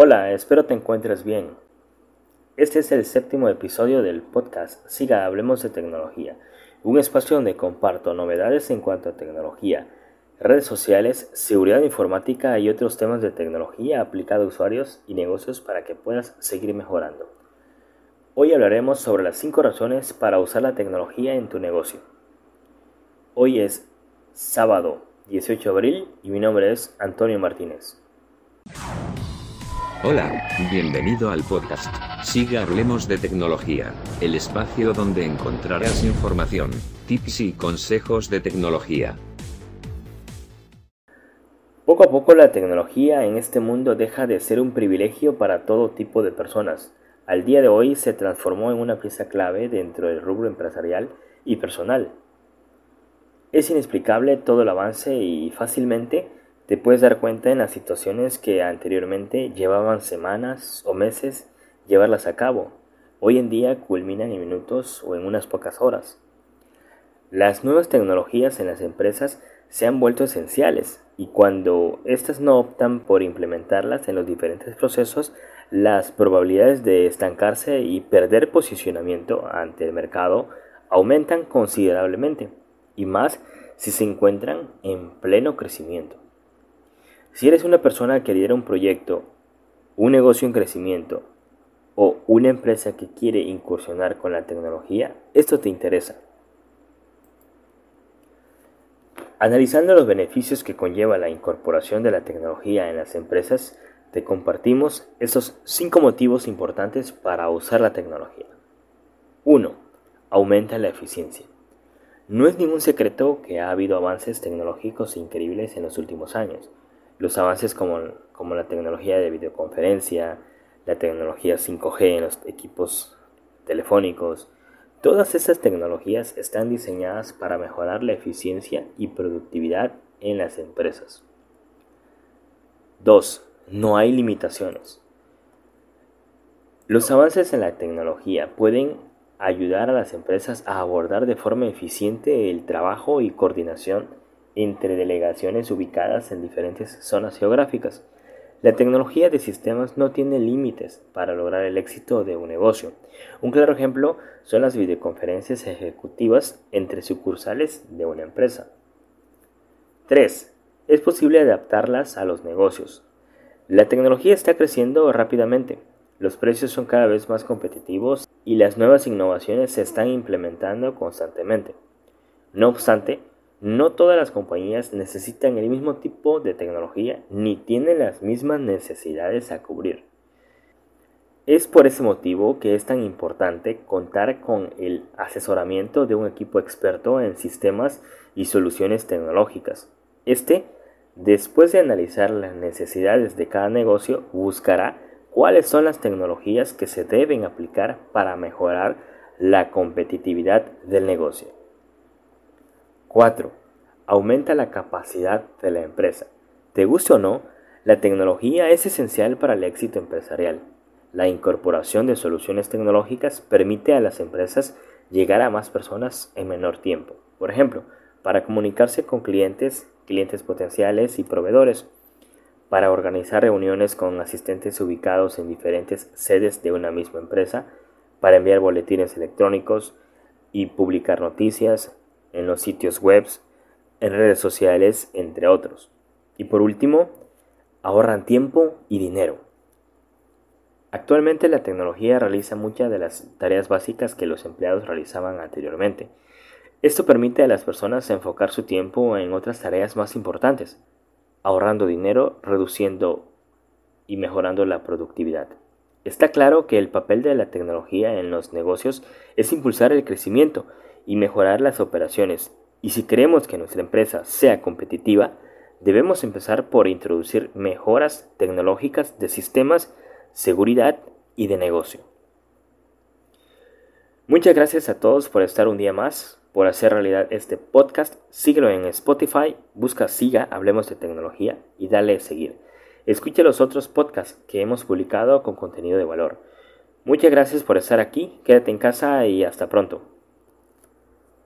Hola, espero te encuentres bien. Este es el séptimo episodio del podcast Siga Hablemos de Tecnología, un espacio donde comparto novedades en cuanto a tecnología, redes sociales, seguridad informática y otros temas de tecnología aplicada a usuarios y negocios para que puedas seguir mejorando. Hoy hablaremos sobre las 5 razones para usar la tecnología en tu negocio. Hoy es sábado 18 de abril y mi nombre es Antonio Martínez. Hola, bienvenido al podcast. Siga Hablemos de Tecnología, el espacio donde encontrarás información, tips y consejos de tecnología. Poco a poco la tecnología en este mundo deja de ser un privilegio para todo tipo de personas. Al día de hoy se transformó en una pieza clave dentro del rubro empresarial y personal. Es inexplicable todo el avance y fácilmente te puedes dar cuenta en las situaciones que anteriormente llevaban semanas o meses llevarlas a cabo. Hoy en día culminan en minutos o en unas pocas horas. Las nuevas tecnologías en las empresas se han vuelto esenciales y cuando éstas no optan por implementarlas en los diferentes procesos, las probabilidades de estancarse y perder posicionamiento ante el mercado aumentan considerablemente, y más si se encuentran en pleno crecimiento. Si eres una persona que lidera un proyecto, un negocio en crecimiento o una empresa que quiere incursionar con la tecnología, esto te interesa. Analizando los beneficios que conlleva la incorporación de la tecnología en las empresas, te compartimos estos cinco motivos importantes para usar la tecnología. 1. Aumenta la eficiencia. No es ningún secreto que ha habido avances tecnológicos increíbles en los últimos años los avances como, como la tecnología de videoconferencia, la tecnología 5G en los equipos telefónicos, todas esas tecnologías están diseñadas para mejorar la eficiencia y productividad en las empresas. 2. No hay limitaciones. Los avances en la tecnología pueden ayudar a las empresas a abordar de forma eficiente el trabajo y coordinación entre delegaciones ubicadas en diferentes zonas geográficas. La tecnología de sistemas no tiene límites para lograr el éxito de un negocio. Un claro ejemplo son las videoconferencias ejecutivas entre sucursales de una empresa. 3. Es posible adaptarlas a los negocios. La tecnología está creciendo rápidamente, los precios son cada vez más competitivos y las nuevas innovaciones se están implementando constantemente. No obstante, no todas las compañías necesitan el mismo tipo de tecnología ni tienen las mismas necesidades a cubrir. Es por ese motivo que es tan importante contar con el asesoramiento de un equipo experto en sistemas y soluciones tecnológicas. Este, después de analizar las necesidades de cada negocio, buscará cuáles son las tecnologías que se deben aplicar para mejorar la competitividad del negocio. 4. Aumenta la capacidad de la empresa. Te guste o no, la tecnología es esencial para el éxito empresarial. La incorporación de soluciones tecnológicas permite a las empresas llegar a más personas en menor tiempo. Por ejemplo, para comunicarse con clientes, clientes potenciales y proveedores, para organizar reuniones con asistentes ubicados en diferentes sedes de una misma empresa, para enviar boletines electrónicos y publicar noticias, en los sitios web, en redes sociales, entre otros. Y por último, ahorran tiempo y dinero. Actualmente la tecnología realiza muchas de las tareas básicas que los empleados realizaban anteriormente. Esto permite a las personas enfocar su tiempo en otras tareas más importantes, ahorrando dinero, reduciendo y mejorando la productividad. Está claro que el papel de la tecnología en los negocios es impulsar el crecimiento y mejorar las operaciones. Y si queremos que nuestra empresa sea competitiva, debemos empezar por introducir mejoras tecnológicas de sistemas, seguridad y de negocio. Muchas gracias a todos por estar un día más, por hacer realidad este podcast. Síguelo en Spotify, busca Siga, hablemos de tecnología y dale a seguir. Escucha los otros podcasts que hemos publicado con contenido de valor. Muchas gracias por estar aquí, quédate en casa y hasta pronto.